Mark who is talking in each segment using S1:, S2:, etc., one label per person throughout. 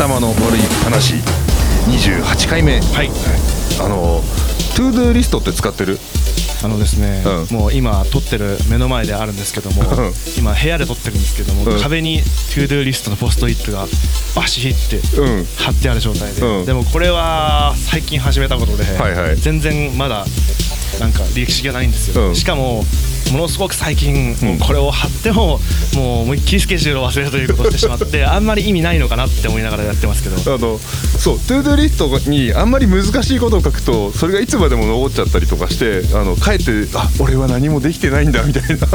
S1: 頭の悪い話。28回目。
S2: はい。
S1: あの ToDo リストって使ってる？
S2: あのですね、
S1: うん。
S2: もう今撮ってる目の前であるんですけども
S1: うん。
S2: 今部屋で撮ってるんですけども、
S1: うん。
S2: 壁に ToDo リストのポストイットがバシッて
S1: うん。
S2: 貼ってある状態で、
S1: うん。
S2: でもこれは最近始めたことで、
S1: はいはい。
S2: 全然まだなんか歴史がないんですよ、
S1: うん。
S2: しかもものすごく最近、もうこれを貼ってももう思いっきりスケジュールを忘れるということをしてしまって あんまり意味ないのかなって思いながらやってますけど。
S1: あのそう ToDo リストにあんまり難しいことを書くとそれがいつまでも残っちゃったりとかしてあのかえってあ俺は何もできてないんだみたいな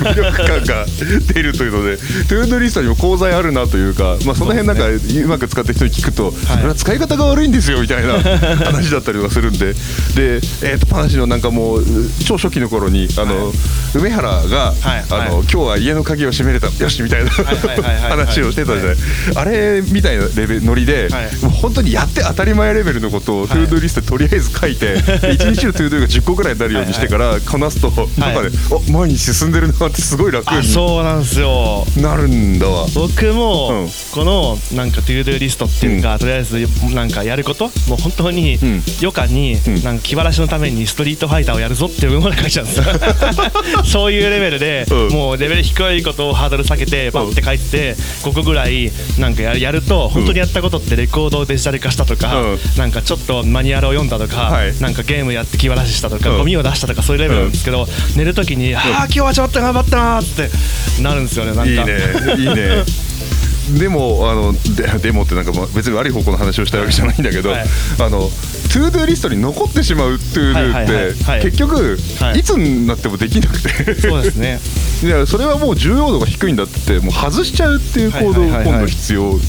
S1: 無力感が出るというので ToDo リストにも功罪あるなというか、まあ、その辺なんかうまく使ってる人に聞くと、それは使い方が悪いんですよみたいな話だったりとかするんで。で、えー、と話のなんかもう超初期の頃にあの、梅原が、
S2: はい
S1: あの
S2: はい
S1: 今日は家の鍵を閉めれたよしみたいな話をしてたじゃない。あれみたいなレベルノリで、
S2: はい。
S1: もう本当にやって当たり前レベルのことを ToDo リストにとりあえず書いて、で 一日の ToDo が10個ぐらいになるようにしてからこなすと、なんかねお前に進んでるなってすごい楽
S2: あ
S1: に
S2: そうなんですよ。
S1: なるんだわ。
S2: 僕も
S1: うん。
S2: このなんか ToDo リストっていうか、とりあえずなんかやることもう本当に
S1: ん。
S2: 余暇に
S1: ん。
S2: なんか気晴らしのためにストリートファイターをやるぞっていうもので書いちゃうんですよ そういうレベルで、
S1: うん。
S2: もうレベル低いことをハードル下げてバッて書いてて5個ぐらいなんかややると本当にやったことってレコードをデジタル化したとか、
S1: うん。
S2: なんかちょっとマニュアルを読んだとか、
S1: はい。
S2: なんかゲームやって気晴らししたとか、
S1: うん。
S2: ゴミを出したとかそういうレベルなんですけど、寝るときに、ああ今日はちょっと頑張ったなーってなるんですよねなんか。
S1: いいね。いいね でもあのででもってなんかまあ別に悪い方向の話をしたいわけじゃないんだけど、
S2: はい。
S1: あの ToDo リストに残ってしまう ToDo
S2: はいはいはい。
S1: ーって
S2: はい。
S1: 結局、
S2: はい。
S1: い、つになってもできなくて。
S2: そうですね。
S1: いやそれはもう重要度が低いんだってもう外しちゃうっていう行動が
S2: はいはいはいはい。
S1: 今度必要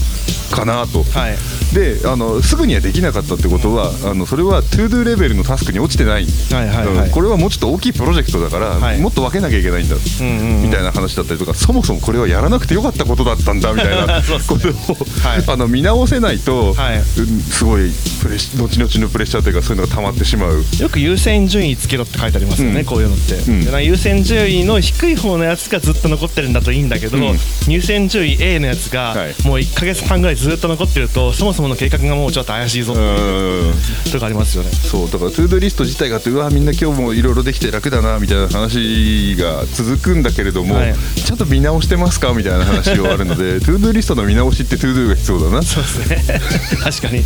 S1: かなと。
S2: はい
S1: であのすぐにはできなかったってことは、あのそれは ToDo レベルのタスクに落ちてない、
S2: はいはいはい。
S1: うん。これはもうちょっと大きいプロジェクトだから、
S2: はい。
S1: もっと分けなきゃいけないんだ、
S2: うんうんうん。
S1: みたいな話だったりとかそもそもこれはやらなくてよかったことだったんだみたいな ことを、
S2: はい。
S1: あの見直せないと、
S2: はい。
S1: うんすごいプレ後々のプレッシャーというかそういうのが溜まってしまう。
S2: よく優先順位つけろって書いてありますよね、
S1: うん。
S2: こういうのって、
S1: ん
S2: でなん。か優先順位の低い方のやつがずっと残ってるんだといいんだけど、
S1: うん。
S2: 優先順位 A のやつが
S1: はい。
S2: もう1か月半ぐらいずっと残ってるとそもそもの計画がもうちょっと怪しいぞっていとかありますよね。
S1: そうだから ToDo リスト自体があってうわみんな今日もいろいろできて楽だなみたいな話が続くんだけれども、
S2: はい。
S1: ちゃんと見直してますかみたいな話があるので ToDo リストの見直しって ToDo が必要だな。
S2: そうですね。確かに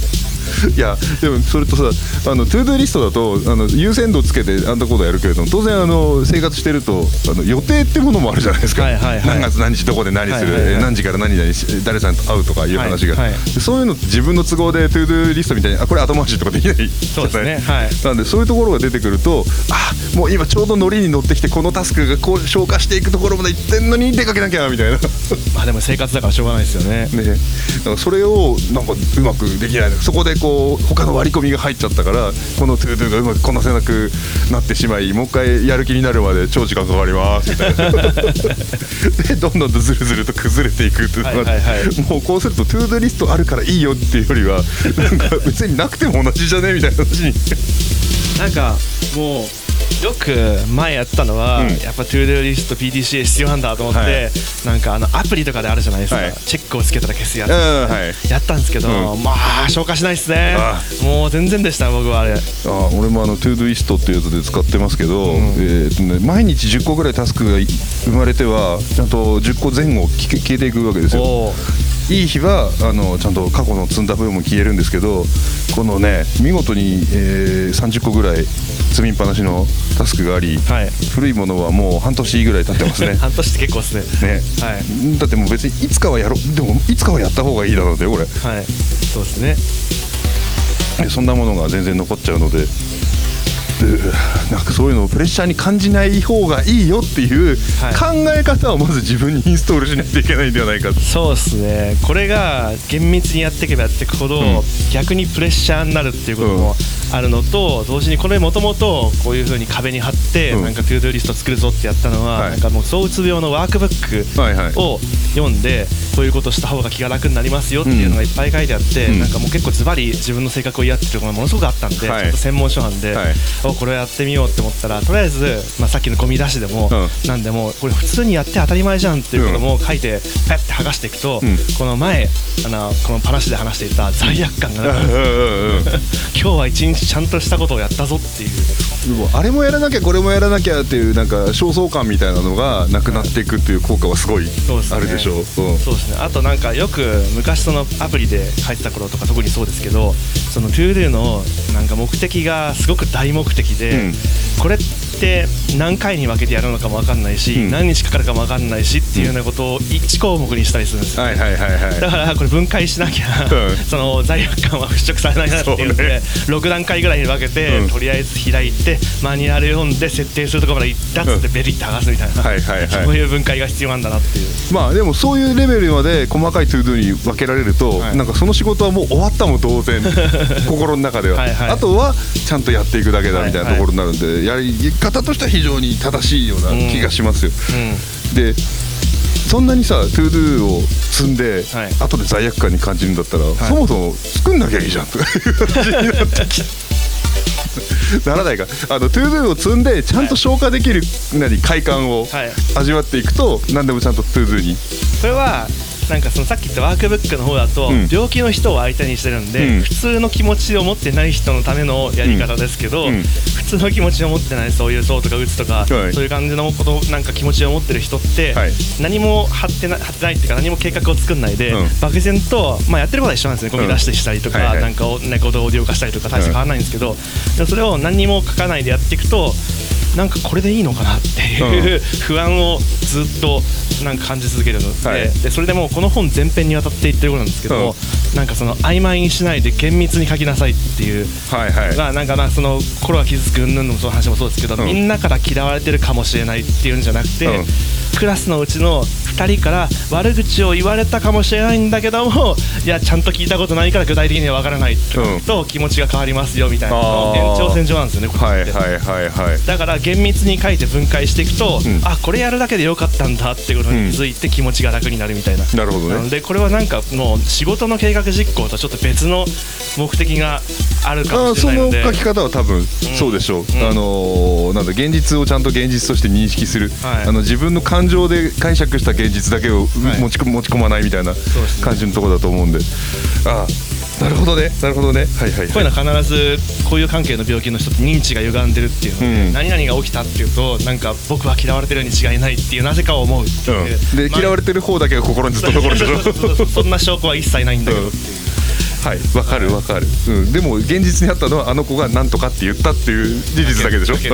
S1: いやでもそれとさあの ToDo リストだとあの優先度つけてあんなことやるけれども当然あの生活してるとあの予定ってものもあるじゃないですか、
S2: はいはいはい。
S1: 何月何日どこで何する、
S2: はいはいはい。
S1: 何時から何々し誰さんと会うとかいう話が、
S2: はいはい
S1: でそういうの自分の都合で ToDo リストみたいにあこれ後回しとかできない。
S2: ね。はい。
S1: なんでそういうところが出てくるとあもう今ちょうどノリに乗ってきてこのタスクがこう消化していくところまで行ってんのに出かけなきゃみたいな。
S2: まあでも生活だからしょうがないですよね。
S1: ね、それをなんかうまくできない。そこでこう他の割り込みが入っちゃったからこの ToDo がうまくこなせなくなってしまいもう一回やる気になるまで超時間かかりますみたいな。でどんどんとずるずると崩れていくっていうのが
S2: はいはいはい。
S1: もうこうすると ToDo リストあるからいいよっていうよりはなんか別になくても同じじゃね？みたいな話に。
S2: なんかもうよく前やってたのは、
S1: うん。
S2: やっぱ ToDo リスト PDCA 必要なんだと思って、
S1: はい。
S2: なんかあのアプリとかであるじゃないですか、
S1: はい。
S2: チェックをつけたら消すやつ、やったんですけど、
S1: うん。
S2: まあ消化しないっすね。
S1: あ
S2: もう全然でした僕はあれ。
S1: あ俺もあの Todoist っていうやつで使ってますけど、えーとね、毎日10個ぐらいタスクがい生まれてはちゃんと10個前後消えていくわけですよ。
S2: お
S1: いい日はあのちゃんと過去の積んだ分も消えるんですけどこのね見事に、えー30個ぐらい積みっぱなしのタスクがあり、
S2: はい。
S1: 古いものはもう半年ぐらい経ってますね。
S2: 半年って結構っすね。
S1: ね、
S2: はい。
S1: だってもう別にいつかはやろう。でもいつかはやった方がいいだろうでこれ。
S2: はい。そうですね。
S1: でそんなものが全然残っちゃうので。でなんかそういうのをプレッシャーに感じない方がいいよっていう考
S2: はい。
S1: え方をまず自分にインストールしないといけないんではないか。と
S2: そうですね。これが厳密にやっていけばやっていくほど、
S1: うん。
S2: 逆にプレッシャーになるっていうこともあるのと同時にこれもともとこういうふうに壁に貼って
S1: うん。
S2: なんか ToDo リスト作るぞってやったのは
S1: はい。
S2: なんかもう躁うつ病のワークブックを読んでこういうことした方が気が楽になりますよっていうのがいっぱい書いてあって、
S1: うん。
S2: なんかもう結構ズバリ自分の性格を嫌っていうのがものすごくあったんで、
S1: はい。
S2: ちょっと専門書なんで、
S1: はい。
S2: おこれをやってみようって思ったらとりあえず、まあ、さっきのゴミ出しでも、
S1: うん。
S2: なんでもこれ普通にやって当たり前じゃんっていうことも書いてパッて剥がしていくと、
S1: うん。
S2: この前あのこの話で話していた罪悪感が 今日は一日ちゃんとしたことをやったぞっていう。
S1: もうあれもやらなきゃこれもやらなきゃっていうなんか焦燥感みたいなのがなくなっていくっていう効果はすごいあるでしょう。うん。
S2: そうですね。あとなんかよく昔そのアプリで書いてた頃とか特にそうですけどその ToDo のなんか目的がすごく大目的で、
S1: うん。
S2: これって何回に分けてやるのかも分かんないし、
S1: うん。
S2: 何日かかるかも分かんないしっていうようなことを1項目にしたりするんですよ、
S1: はいはいはいはい。
S2: だからこれ分解しなきゃ、
S1: うん。
S2: その罪悪感は払拭されないなっていうの
S1: そう。ね
S2: で、6段階ぐらいに分けて、
S1: うん。
S2: とりあえず開いてマニュアル読んで設定するところまで行ったっつって
S1: うん。
S2: ベリッと剥がすみたいな、
S1: はいはいはい。
S2: そういう分解が必要なんだなっていう。
S1: まあでもそういうレベルまで細かいトゥードゥに分けられると、
S2: はい。
S1: なんかその仕事はもう終わったも同然 心の中では。
S2: はいはい。
S1: あとはちゃんとやっていくだけだみたいなところになるんで、やり方としては非常に正しいような気がしますよ。でそんなにさ ToDo を積んで、
S2: はい
S1: 後で罪悪感に感じるんだったら、
S2: い
S1: そもそも作んなきゃいいじゃんとかいう話になってきならないかあの ToDo を積んでちゃんと消化できる、何快感を味わっていくと何でもちゃんと ToDo に
S2: これはなんかそのさっき言ったワークブックの方だと、
S1: うん
S2: 病気の人を相手にしてるんで、
S1: うん
S2: 普通の気持ちを持ってない人のためのやり方ですけど、
S1: うん
S2: 普通の気持ちを持ってないそういうそうとかうつとか、
S1: はい。
S2: そういう感じのことなんか気持ちを持ってる人って、
S1: はい。
S2: 何も張ってな張ってないっていうか何も計画を作んないで、
S1: うん。
S2: 漠然と、まあ、やってることは一緒なんですね。ゴミ出してしたりとか、
S1: はいはい。
S2: なんかをなんかオーディオ化したりとか大して変わらないんですけど、それを何にも書かないでやっていくとなんかこれでいいのかなっていう、不安をずっとなんか感じ続けるので,、
S1: はい。
S2: でそれでもうこの本全編にわたって言ってることなんですけども、なんかその曖昧にしないで厳密に書きなさいっていう
S1: はいはい。
S2: がなんかなその心が傷つく云々のその話もそうですけど、
S1: うん。
S2: みんなから嫌われてるかもしれないっていうんじゃなくて、
S1: うん。
S2: クラスのうちの2人から悪口を言われたかもしれないんだけどもいやちゃんと聞いたことないから具体的には分からないと。気持ちが変わりますよみたいな。延長線上なんですよねこれって。
S1: はいはいはいはい
S2: だから厳密に書いて分解していくと、
S1: うん。
S2: あこれやるだけでよかったんだってことに気づいて気持ちが楽になるみたいな、
S1: なるほどね。
S2: でこれはなんかもう仕事の計画実行とちょっと別の目的があるかも
S1: あそ
S2: しれないので。
S1: の書き方は多分そうでしょう、
S2: うん。
S1: あのーなんだ現実をちゃんと現実として認識する、
S2: はい。
S1: あの自分の感情で解釈した現実だけを
S2: はい。
S1: 持ち,、持ち込まないみたいな感じのところだと思うんで。ああなるほどね。なるほどね。はいはい
S2: こういうのは必ずこういう関係の病気の人って認知が歪んでるっていうので、
S1: うん。
S2: 何々が起きたっていうとなんか僕は嫌われてるに違いないっていうなぜか思うっていう、
S1: うん、で嫌われてる方だけが心にずっと残るんでしょ
S2: そんな証拠は一切ないんだけどっていう、
S1: はい。わかるわかる、うん、でも現実にあったのはあの子が何とかって言ったっていう事実だけでしょ？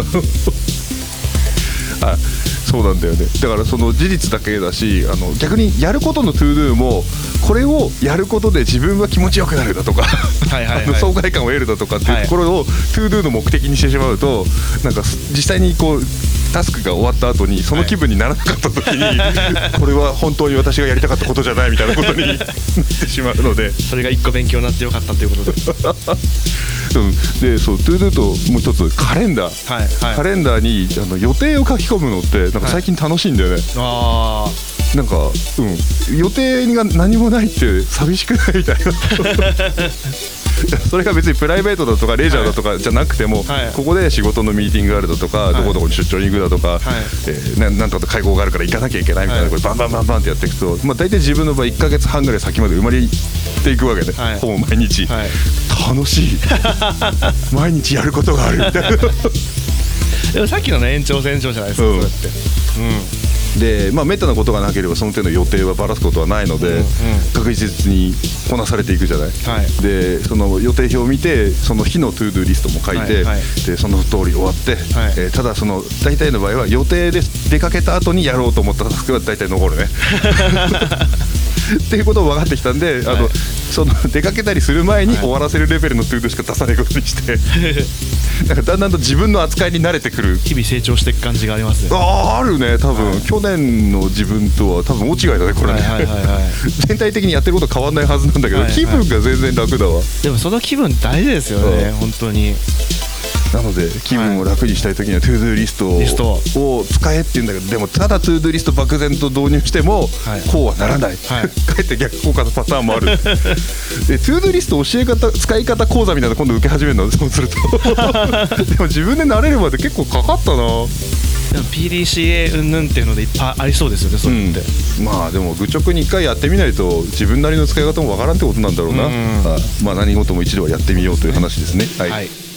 S1: あそうなんだよね。だからその事実だけだしあの逆にやることの ToDo もこれをやることで自分は気持ちよくなるだとか
S2: はいはいはい。
S1: あの爽快感を得るだとかっていうところを ToDo の目的にしてしまうとなんか実際にこうタスクが終わった後にその気分にならなかった時に、これは本当に私がやりたかったことじゃないみたいなことに なってしまうので。
S2: それが一個勉強になってよかったということで。
S1: うん、でそう ToDo ともう一つカレンダー、
S2: はいはい。
S1: カレンダーにあの予定を書き込むのってなんか最近楽しいんだよね、
S2: あ
S1: なんか、うん、予定が何もないって寂しくないみたいな それが別にプライベートだとかレジャーだとかじゃなくても、
S2: はい。
S1: ここで仕事のミーティングがあるだとか、
S2: い。
S1: どこどこに出張に行くだとか、
S2: い。
S1: えーななんとか会合があるから行かなきゃいけないみたいな、
S2: はい。
S1: これバンバンバンバンってやっていくと、まあ、大体自分の場合1か月半ぐらい先まで生まれていくわけで、
S2: はい。
S1: ほぼ毎日、
S2: はい。
S1: 楽しい。毎日やることがある。みたいな。
S2: でもさっきのね延長線上じゃないですか、
S1: うん。
S2: それって
S1: でまあめったなことがなければその手の予定はばらすことはないので、
S2: うんうん。
S1: 確実にこなされていくじゃない、
S2: はい。
S1: でその予定表を見てその日の ToDo リストも書いて、
S2: はいはい。
S1: でその通り終わって、
S2: はい。
S1: えーただその大体の場合は予定で出かけた後にやろうと思ったタスクは大体残るね。っていうことを分かってきたんで、あの
S2: はい
S1: その出かけたりする前に
S2: はい。
S1: 終わらせるレベルの ToDo しか出さないことにして、なんかだんだんと自分の扱いに慣れてくる。
S2: 日々成長していく感じがありますね。
S1: あーあるね多分、
S2: はい。
S1: 去年の自分とは多分大違いだねこれね、
S2: はいはいはいはい。
S1: 全体的にやってること変わんないはずなんだけど、
S2: はいはい。
S1: 気分が全然楽だわ。
S2: でもその気分大事ですよね、
S1: うん。
S2: 本当に
S1: なので気分を楽にしたい時には ToDo リストを使えって言うんだけどでもただ ToDo リスト漠然と導入しても
S2: はい。
S1: こうはならない、
S2: はい。
S1: かえって逆効果のパターンもある。でトゥードゥーリスト教え方使い方講座みたいなの今度受け始めるの。そうすると。でも自分で慣れるまで結構かかったな。
S2: でも PDCA うんぬんっていうのでいっぱいありそうですよねそれって、
S1: うん、まあでも愚直に一回やってみないと自分なりの使い方もわからんってことなんだろうな、
S2: う
S1: まあ何事も一度はやってみようという話ですね。はい、
S2: はい